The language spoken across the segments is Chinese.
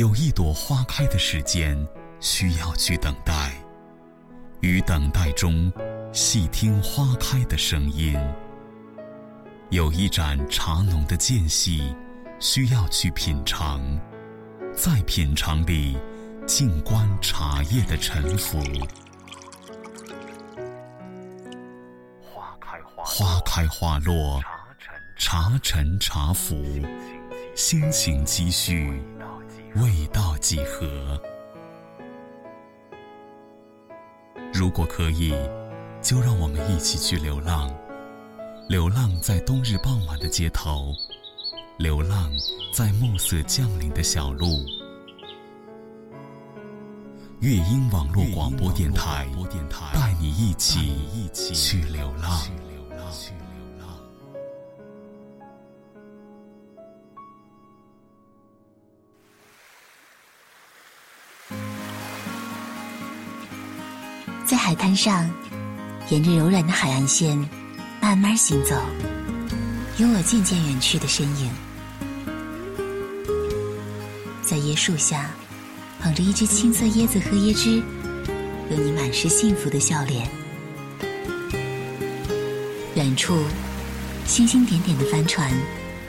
有一朵花开的时间需要去等待，于等待中细听花开的声音；有一盏茶浓的间隙需要去品尝，在品尝里静观茶叶的沉浮。花开花落，茶沉茶浮，心情积蓄，味道几何？如果可以，就让我们一起去流浪，流浪在冬日傍晚的街头，流浪在暮色降临的小路。乐音网络广播电台，带你一起去流浪。滩上，沿着柔软的海岸线慢慢行走，有我渐渐远去的身影。在椰树下，捧着一只青色椰子喝椰汁，有你满是幸福的笑脸。远处，星星点点的帆船，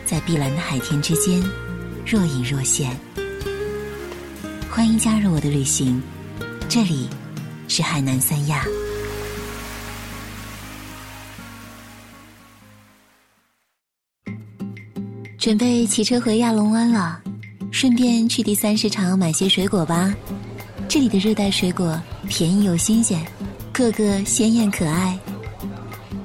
在碧蓝的海天之间若隐若现。欢迎加入我的旅行，这里。是海南三亚，准备骑车回亚龙湾了，顺便去第三市场买些水果吧。这里的热带水果便宜又新鲜，个个鲜艳可爱。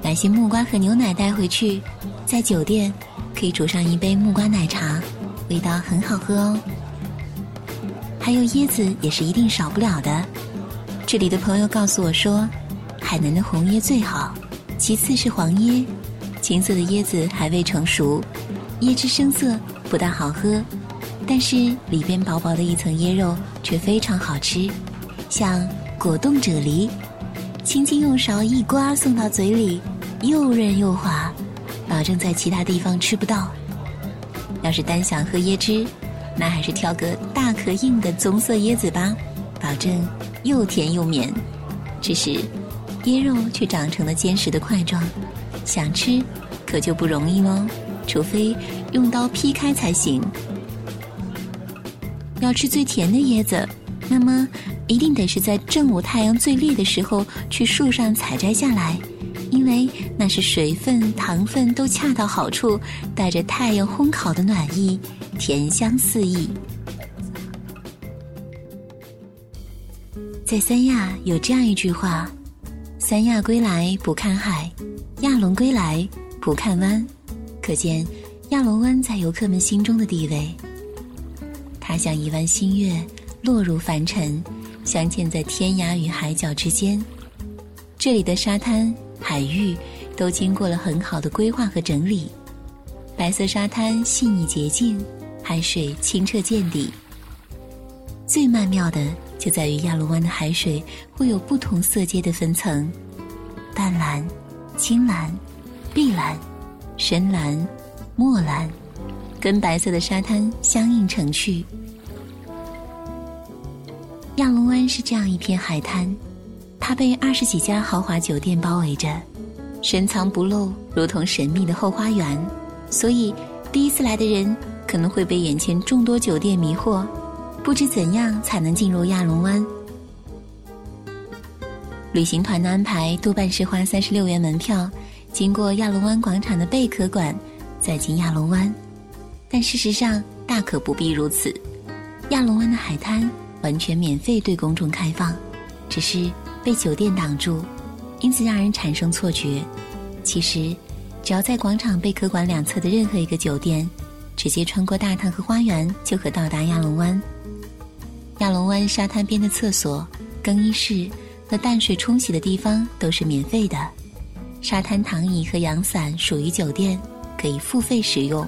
买些木瓜和牛奶带回去，在酒店可以煮上一杯木瓜奶茶，味道很好喝哦。还有椰子也是一定少不了的。这里的朋友告诉我说，海南的红椰最好，其次是黄椰。青色的椰子还未成熟，椰汁生涩，不大好喝，但是里边薄薄的一层椰肉却非常好吃，像果冻啫喱，轻轻用勺一刮送到嘴里，又韧又滑，保证在其他地方吃不到。要是单想喝椰汁，那还是挑个大壳硬的棕色椰子吧，保证。又甜又绵，只是椰肉却长成了坚实的块状，想吃可就不容易喽，除非用刀劈开才行。要吃最甜的椰子，那么一定得是在正午太阳最烈的时候去树上采摘下来，因为那是水分、糖分都恰到好处，带着太阳烘烤的暖意，甜香四溢。在三亚有这样一句话：“三亚归来不看海，亚龙归来不看湾。”可见亚龙湾在游客们心中的地位。它像一弯新月，落入凡尘，镶嵌在天涯与海角之间。这里的沙滩、海域都经过了很好的规划和整理，白色沙滩细腻洁净，海水清澈见底。最曼妙的。就在于亚龙湾的海水会有不同色阶的分层，淡蓝、青蓝、碧蓝、深蓝、墨蓝，跟白色的沙滩相映成趣。亚龙湾是这样一片海滩，它被二十几家豪华酒店包围着，深藏不露，如同神秘的后花园。所以，第一次来的人可能会被眼前众多酒店迷惑。不知怎样才能进入亚龙湾？旅行团的安排多半是花三十六元门票，经过亚龙湾广场的贝壳馆，再进亚龙湾。但事实上大可不必如此。亚龙湾的海滩完全免费对公众开放，只是被酒店挡住，因此让人产生错觉。其实，只要在广场贝壳馆两侧的任何一个酒店，直接穿过大堂和花园，就可到达亚龙湾。亚龙湾沙滩边的厕所、更衣室和淡水冲洗的地方都是免费的，沙滩躺椅和阳伞属于酒店，可以付费使用。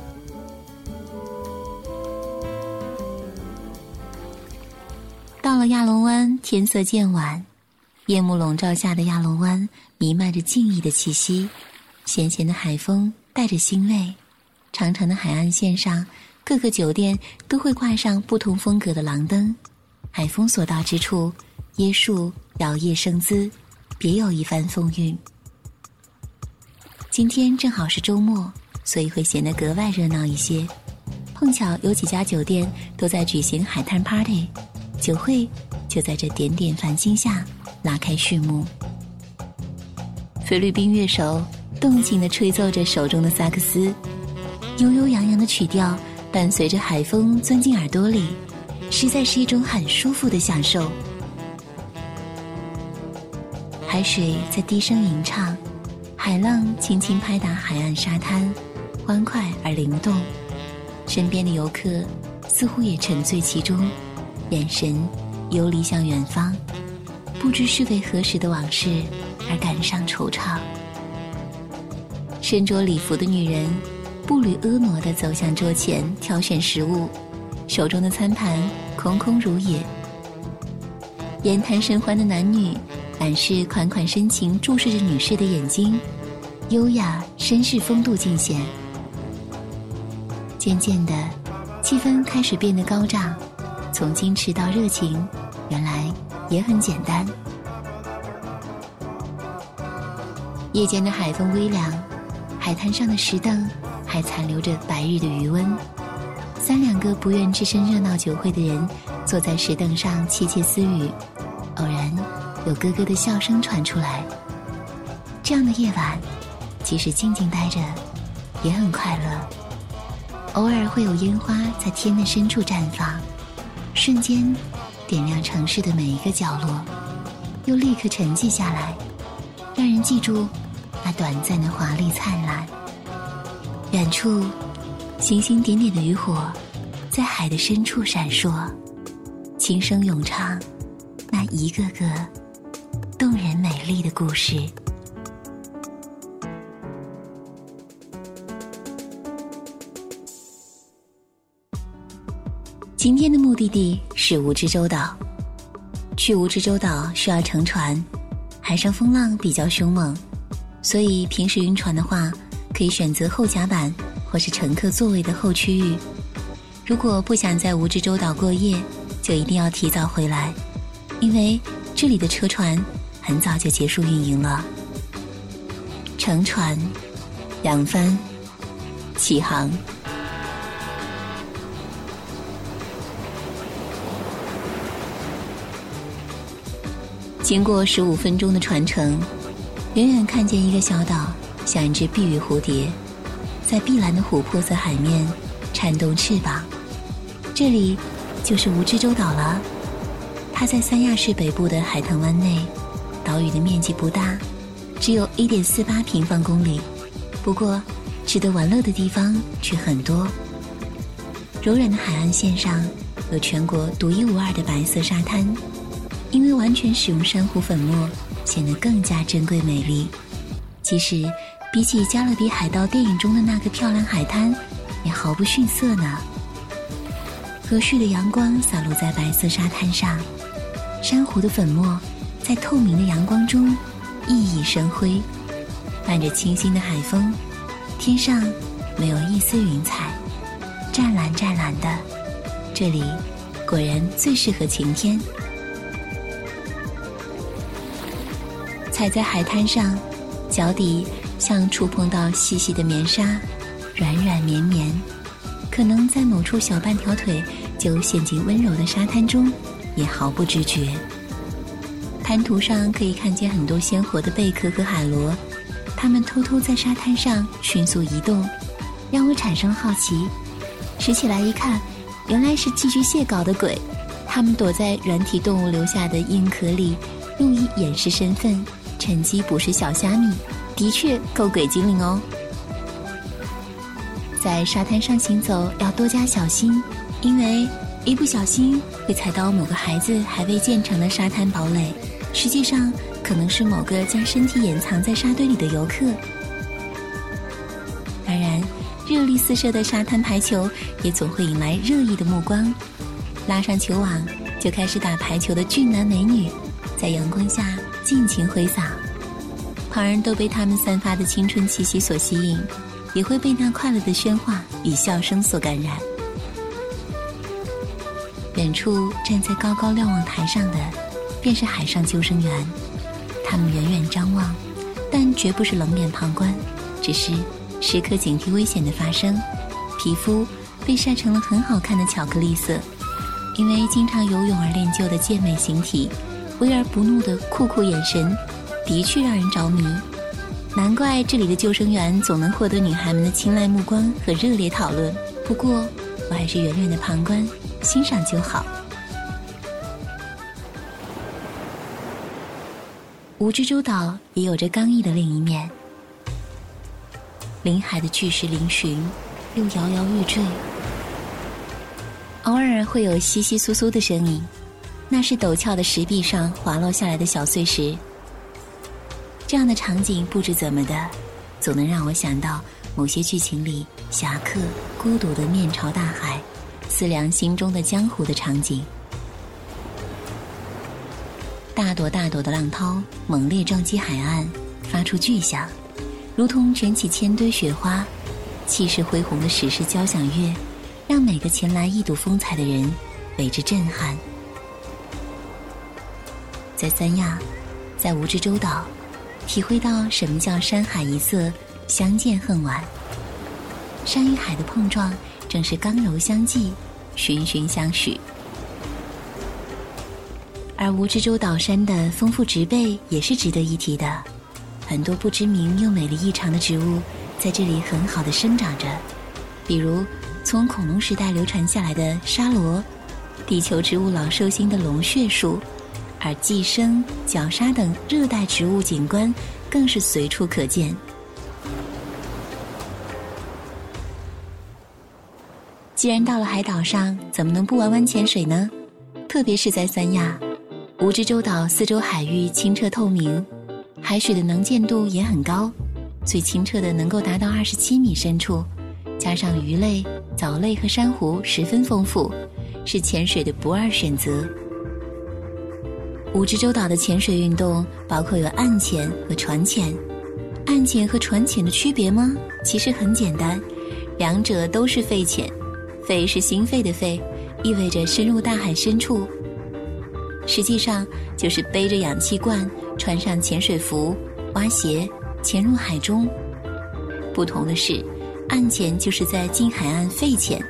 到了亚龙湾，天色渐晚，夜幕笼罩下的亚龙湾弥漫着静谧的气息，咸咸的海风带着腥味，长长的海岸线上。各个酒店都会挂上不同风格的廊灯，海风所到之处，椰树摇曳生姿，别有一番风韵。今天正好是周末，所以会显得格外热闹一些。碰巧有几家酒店都在举行海滩 party，酒会就在这点点繁星下拉开序幕。菲律宾乐手动情地吹奏着手中的萨克斯，悠悠扬扬的曲调伴随着海风钻进耳朵里，实在是一种很舒服的享受。海水在低声吟唱，海浪轻轻拍打海岸沙滩，欢快而灵动。身边的游客似乎也沉醉其中，眼神游离向远方，不知是为何时的往事而感伤惆怅。身着礼服的女人步履婀娜地走向桌前，挑选食物，手中的餐盘空空如也。言谈甚欢的男女，满是款款深情，注视着女士的眼睛，优雅绅士风度尽显。渐渐的，气氛开始变得高涨，从矜持到热情，原来也很简单。夜间的海风微凉，海滩上的石凳还残留着白日的余温。三两个不愿置身热闹酒会的人，坐在石凳上窃窃私语，偶然有咯咯的笑声传出来。这样的夜晚，即使静静待着，也很快乐。偶尔会有烟花在天的深处绽放，瞬间点亮城市的每一个角落，又立刻沉寂下来，让人记住那短暂的华丽灿烂。远处，星星点点的渔火在海的深处闪烁，轻声咏唱那一个个动人美丽的故事。今天的目的地是蜈支洲岛。去蜈支洲岛需要乘船，海上风浪比较凶猛，所以平时晕船的话，可以选择后甲板或是乘客座位的后区域。如果不想在蜈支洲岛过夜，就一定要提早回来，因为这里的车船很早就结束运营了。乘船，扬帆，起航。经过十五分钟的船程，远远看见一个小岛，像一只碧玉蝴蝶，在碧蓝的琥珀色海面颤动翅膀。这里就是蜈支洲岛了。它在三亚市北部的海棠湾内，岛屿的面积不大，只有一点四八平方公里。不过，值得玩乐的地方却很多。柔软的海岸线上，有全国独一无二的白色沙滩。因为完全使用珊瑚粉末，显得更加珍贵美丽。其实，比起《加勒比海盗》电影中的那个漂亮海滩，也毫不逊色呢。和煦的阳光洒落在白色沙滩上，珊瑚的粉末在透明的阳光中熠熠生辉，伴着清新的海风，天上没有一丝云彩，湛蓝湛蓝的。这里果然最适合晴天。踩在海滩上，脚底像触碰到细细的棉纱，软软绵绵。可能在某处小半条腿就陷进温柔的沙滩中，也毫不知觉。滩涂上可以看见很多鲜活的贝壳和海螺，它们偷偷在沙滩上迅速移动，让我产生好奇。拾起来一看，原来是寄居蟹搞的鬼。它们躲在软体动物留下的硬壳里，用以掩饰身份。趁机捕食小虾米，的确够鬼精灵哦。在沙滩上行走要多加小心，因为一不小心会踩到某个孩子还未建成的沙滩堡垒，实际上可能是某个将身体掩藏在沙堆里的游客。当然，热力四射的沙滩排球也总会引来热议的目光。拉上球网就开始打排球的俊男美女，在阳光下。尽情挥洒，旁人都被他们散发的青春气息所吸引，也会被那快乐的喧哗与笑声所感染。远处站在高高瞭望台上的，便是海上救生员。他们远远张望，但绝不是冷眼旁观，只是时刻警惕危险的发生。皮肤被晒成了很好看的巧克力色，因为经常游泳而练就的健美形体，威而不怒的酷酷眼神，的确让人着迷。难怪这里的救生员总能获得女孩们的青睐目光和热烈讨论。不过，我还是远远的旁观、欣赏就好。蜈支洲岛也有着刚毅的另一面，临海的巨石嶙峋，又摇摇欲坠，偶尔会有窸窸窣窣的声音，那是陡峭的石壁上滑落下来的小碎石。这样的场景不知怎么的，总能让我想到某些剧情里侠客孤独的面朝大海，思量心中的江湖的场景。大朵大朵的浪涛猛烈撞击海岸，发出巨响，如同卷起千堆雪花。气势恢宏的史诗交响乐，让每个前来一睹风采的人为之震撼。在三亚，在蜈支洲岛，体会到什么叫山海一色，相见恨晚。山与海的碰撞，正是刚柔相济，循循相许。而蜈支洲岛山的丰富植被也是值得一提的，很多不知名又美丽异常的植物在这里很好的生长着，比如从恐龙时代流传下来的沙罗，地球植物老寿星的龙血树，而寄生、角鲨等热带植物景观更是随处可见。既然到了海岛上，怎么能不玩玩潜水呢？特别是在三亚。蜈支洲岛四周海域清澈透明，海水的能见度也很高，最清澈的能够达到二十七米深处，加上鱼类、藻类和珊瑚十分丰富，是潜水的不二选择。蜈支洲岛的潜水运动包括有岸潜和船潜，岸潜和船潜的区别吗？其实很简单，两者都是肺潜，肺是心肺的肺，意味着深入大海深处。实际上就是背着氧气罐，穿上潜水服，挖鞋，潜入海中。不同的是，岸潜就是在近海岸废潜，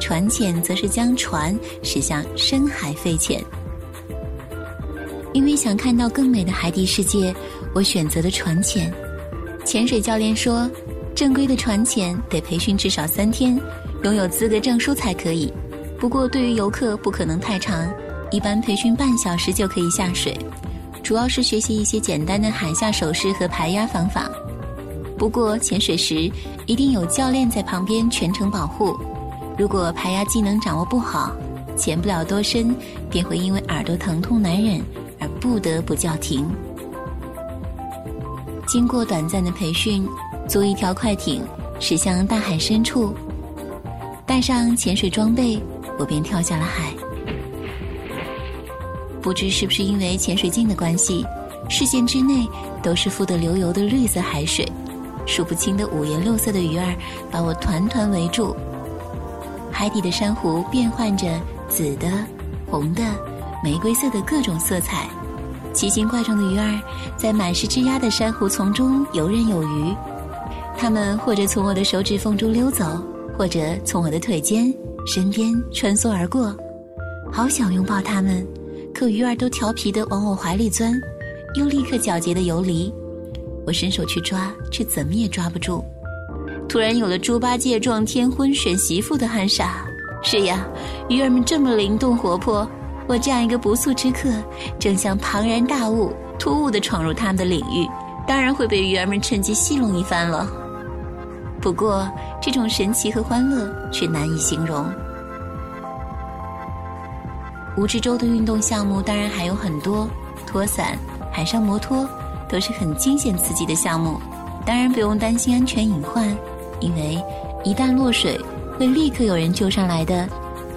船潜则是将船驶向深海废潜。因为想看到更美的海底世界，我选择了船潜。潜水教练说，正规的船潜得培训至少三天，拥有资格证书才可以。不过对于游客不可能太长。一般培训半小时就可以下水，主要是学习一些简单的海下手势和排压方法。不过潜水时一定有教练在旁边全程保护。如果排压技能掌握不好，潜不了多深，便会因为耳朵疼痛难忍不得不叫停。经过短暂的培训，租一条快艇驶向大海深处，带上潜水装备，我便跳下了海。不知是不是因为潜水镜的关系，视线之内都是富得流油的绿色海水，数不清的五颜六色的鱼儿把我团团围住。海底的珊瑚变换着紫的、红的、玫瑰色的各种色彩，奇形怪状的鱼儿在满是枝桠的珊瑚丛中游刃有余。它们或者从我的手指缝中溜走，或者从我的腿间、身边穿梭而过，好想拥抱它们。可鱼儿都调皮的往我怀里钻，又立刻狡黠的游离。我伸手去抓，却怎么也抓不住。突然有了猪八戒撞天婚选媳妇的憨傻。是呀，鱼儿们这么灵动活泼，我这样一个不速之客，正像庞然大物，突兀的闯入他们的领域，当然会被鱼儿们趁机戏弄一番了。不过，这种神奇和欢乐却难以形容。蜈支洲的运动项目当然还有很多，拖伞、海上摩托都是很惊险刺激的项目，当然不用担心安全隐患，因为一旦落水会立刻有人救上来的，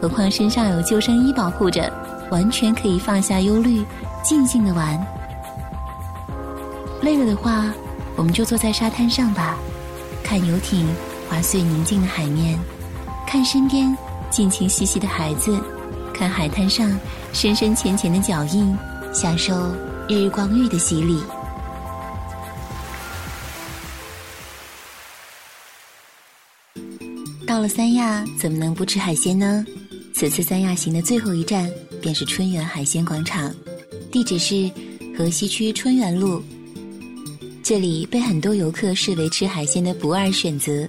何况身上有救生衣保护着，完全可以放下忧虑，静静的玩。累了的话，我们就坐在沙滩上吧，看游艇划碎宁静的海面，看身边尽情嬉戏的孩子。看海滩上深深浅浅的脚印，享受日光浴的洗礼。到了三亚，怎么能不吃海鲜呢？此次三亚行的最后一站便是春园海鲜广场，地址是河西区春园路。这里被很多游客视为吃海鲜的不二选择，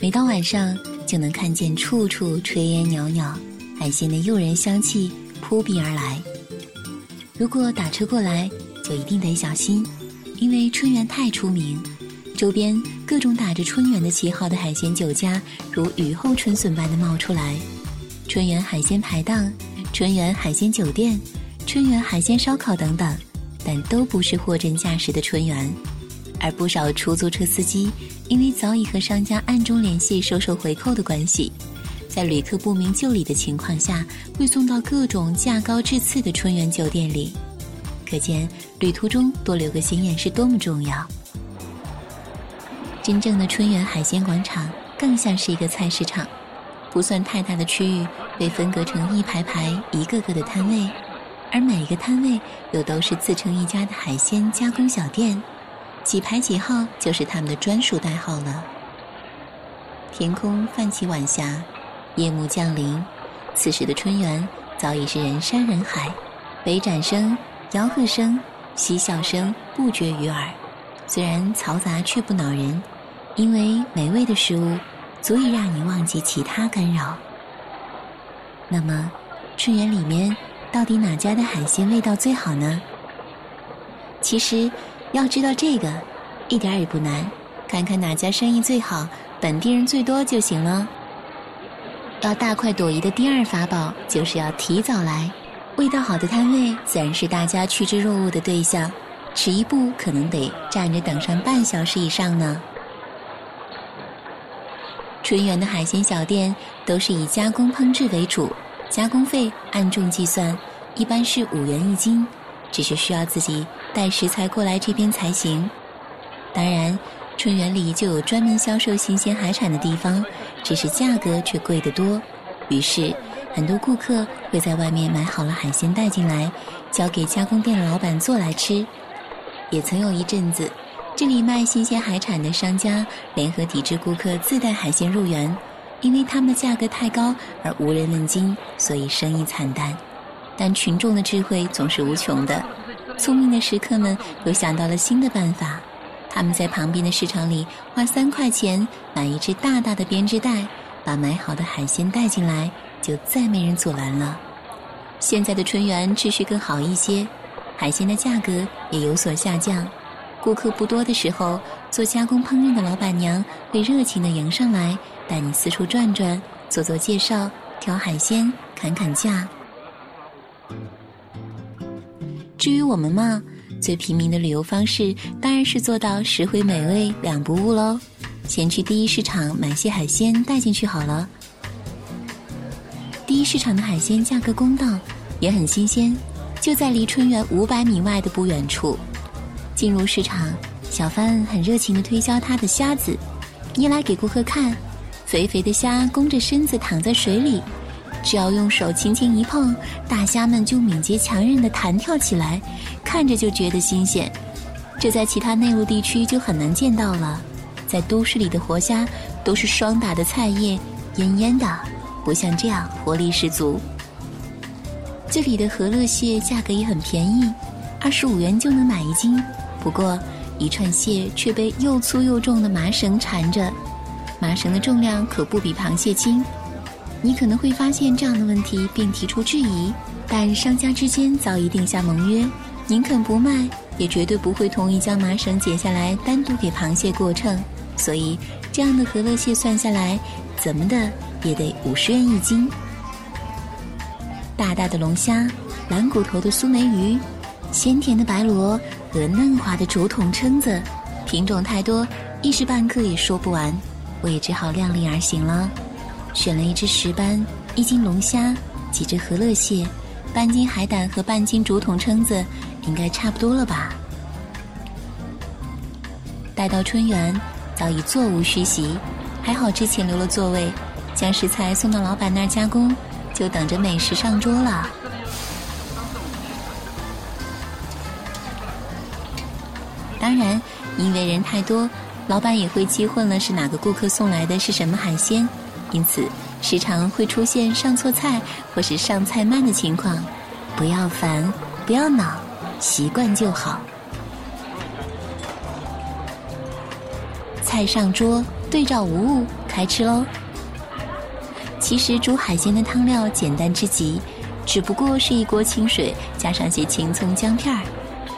每到晚上就能看见处处炊烟袅袅，海鲜的诱人香气扑鼻而来。如果打车过来，就一定得小心，因为春园太出名，周边各种打着春园的旗号的海鲜酒家如雨后春笋般的冒出来。春园海鲜排档、春园海鲜酒店、春园海鲜烧烤等等，但都不是货真价实的春园。而不少出租车司机因为早已和商家暗中联系收受回扣的关系，在旅客不明就里的情况下，会送到各种价高质次的春园酒店里。可见旅途中多留个心眼是多么重要。真正的春园海鲜广场更像是一个菜市场。不算太大的区域被分隔成一排排、一个个的摊位，而每个摊位又都是自成一家的海鲜加工小店，几排几号就是他们的专属代号了。天空泛起晚霞，夜幕降临，此时的春园早已是人山人海，北展声、吆喝声、嬉笑声不绝于耳。虽然嘈杂却不恼人，因为美味的食物。足以让你忘记其他干扰。那么，春园里面到底哪家的海鲜味道最好呢？其实，要知道这个，一点也不难，看看哪家生意最好，本地人最多就行了。要大快朵颐的第二法宝，就是要提早来。味道好的摊位，自然是大家趋之若鹜的对象，迟一步可能得站着等上半小时以上呢。春园的海鲜小店都是以加工烹制为主，加工费按重计算，一般是五元一斤，只是需要自己带食材过来这边才行。当然，春园里就有专门销售新鲜海产的地方，只是价格却贵得多。于是，很多顾客会在外面买好了海鲜带进来，交给加工店的老板做来吃。也曾有一阵子。这里卖新鲜海产的商家联合抵制顾客自带海鲜入园，因为他们的价格太高而无人问津，所以生意惨淡。但群众的智慧总是无穷的，聪明的食客们又想到了新的办法。他们在旁边的市场里花三块钱买一只大大的编织袋，把买好的海鲜带进来，就再没人阻拦了。现在的春园秩序更好一些，海鲜的价格也有所下降。顾客不多的时候，做加工烹饪的老板娘会热情地迎上来，带你四处转转，做做介绍，挑海鲜，砍砍价。至于我们嘛，最平民的旅游方式当然是做到实惠美味两不误喽。先去第一市场买些海鲜带进去好了。第一市场的海鲜价格公道，也很新鲜，就在离春园五百米外的不远处。进入市场，小贩很热情地推销他的虾子，一来给顾客看，肥肥的虾弓着身子躺在水里，只要用手轻轻一碰，大虾们就敏捷强韧地弹跳起来，看着就觉得新鲜。这在其他内陆地区就很难见到了，在都市里的活虾都是霜打的菜叶，蔫蔫的，不像这样活力十足。这里的和乐蟹价格也很便宜，二十五元就能买一斤。不过，一串蟹却被又粗又重的麻绳缠着，麻绳的重量可不比螃蟹轻。你可能会发现这样的问题并提出质疑，但商家之间早已定下盟约，宁肯不卖，也绝对不会同意将麻绳解下来单独给螃蟹过秤。所以，这样的和乐蟹算下来，怎么的也得五十元一斤。大大的龙虾，蓝骨头的苏梅鱼，鲜甜的白螺。和嫩滑的竹筒蛏子，品种太多，一时半刻也说不完，我也只好量力而行了。选了一只石斑，一斤龙虾，几只和乐蟹，半斤海胆和半斤竹筒蛏子，应该差不多了吧？待到春园，早已座无虚席，还好之前留了座位，将食材送到老板那儿加工，就等着美食上桌了。因为人太多，老板也会记混了是哪个顾客送来的是什么海鲜，因此时常会出现上错菜或是上菜慢的情况。不要烦，不要恼，习惯就好。菜上桌，对照无误，开吃喽。其实煮海鲜的汤料简单之极，只不过是一锅清水，加上些青葱姜片儿。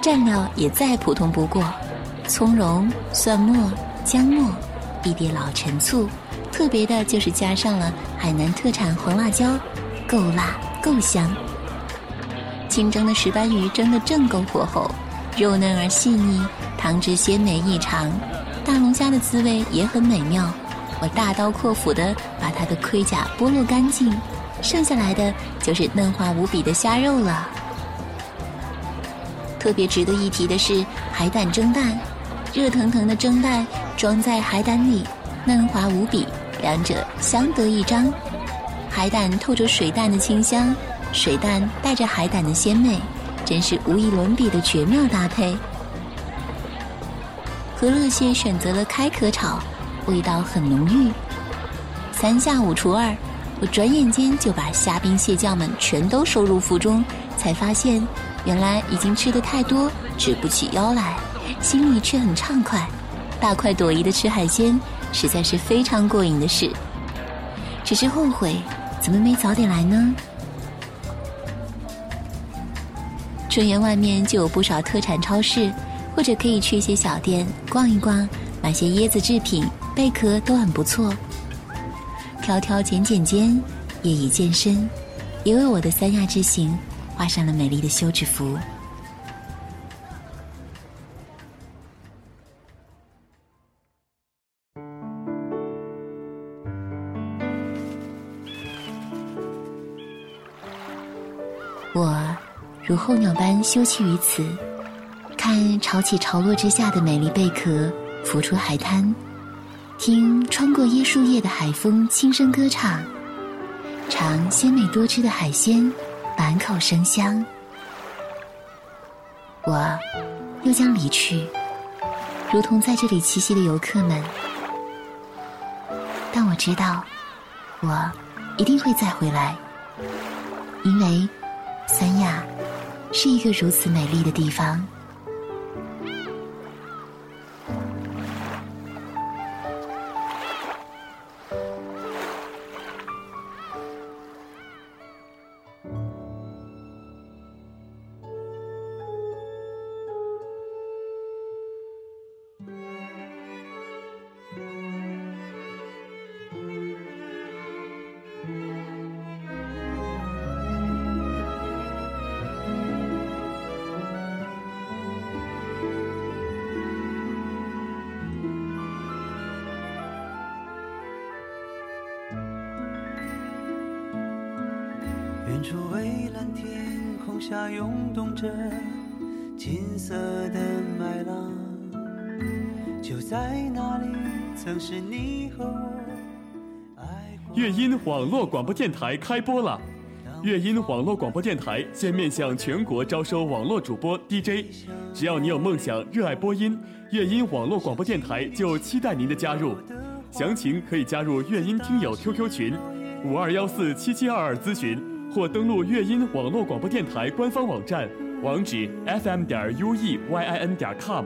蘸料也再普通不过，葱蓉、蒜末、姜末，一碟老陈醋，特别的就是加上了海南特产黄辣椒，够辣够香。清蒸的石斑鱼蒸得正够火候，肉嫩而细腻，汤汁鲜美异常。大龙虾的滋味也很美妙，我大刀阔斧地把它的盔甲剥落干净，剩下来的就是嫩滑无比的虾肉了。特别值得一提的是海胆蒸蛋，热腾腾的蒸蛋装在海胆里，嫩滑无比，两者相得益彰。海胆透着水蛋的清香，水蛋带着海胆的鲜美，真是无与伦比的绝妙搭配。和乐蟹选择了开壳炒，味道很浓郁。三下五除二，我转眼间就把虾兵蟹将们全都收入腹中，才发现。原来已经吃的太多，直不起腰来，心里却很畅快，大快朵颐的吃海鲜，实在是非常过瘾的事。只是后悔，怎么没早点来呢？春园外面就有不少特产超市，或者可以去一些小店逛一逛，买些椰子制品、贝壳都很不错。挑挑拣拣间，夜已渐深，也为我的三亚之行。画上了美丽的休止符。我如候鸟般休憩于此，看潮起潮落之下的美丽贝壳浮出海滩，听穿过椰树叶的海风轻声歌唱，尝鲜美多汁的海鲜。满口生香，我又将离去，如同在这里栖息的游客们。但我知道，我一定会再回来，因为三亚是一个如此美丽的地方。处蔚蓝天空下涌动着金色的麦浪，就在那里，曾是你和我爱过。乐音网络广播电台开播了。乐音网络广播电台现面向全国招收网络主播 DJ，只要你有梦想、热爱播音，乐音网络广播电台就期待您的加入。详情可以加入乐音听友 QQ 群五二幺四七七二二咨询。或登录乐音网络广播电台官方网站，网址 fm 点 u e y i n 点 com。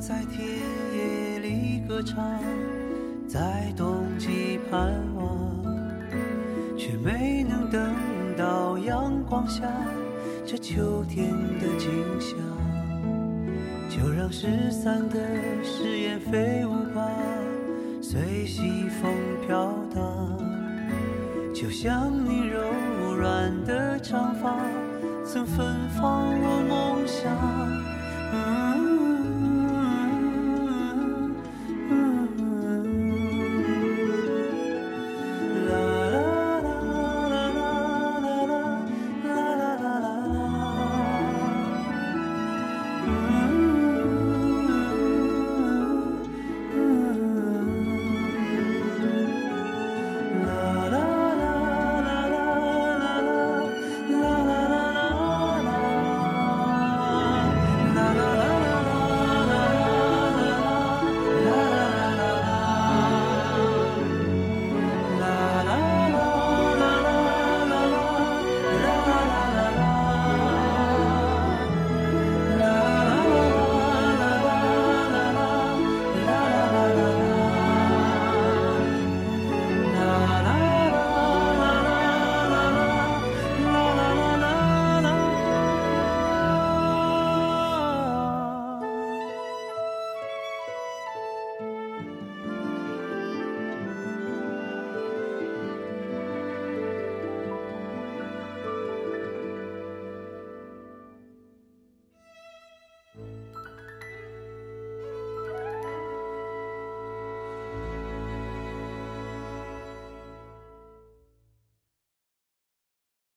在田野里歌唱，在冬季盼望，却没能等到阳光下这秋天的景象。就让失散的誓言飞舞吧，随西风飘荡。就像你柔软的长发，曾芬芳我梦想。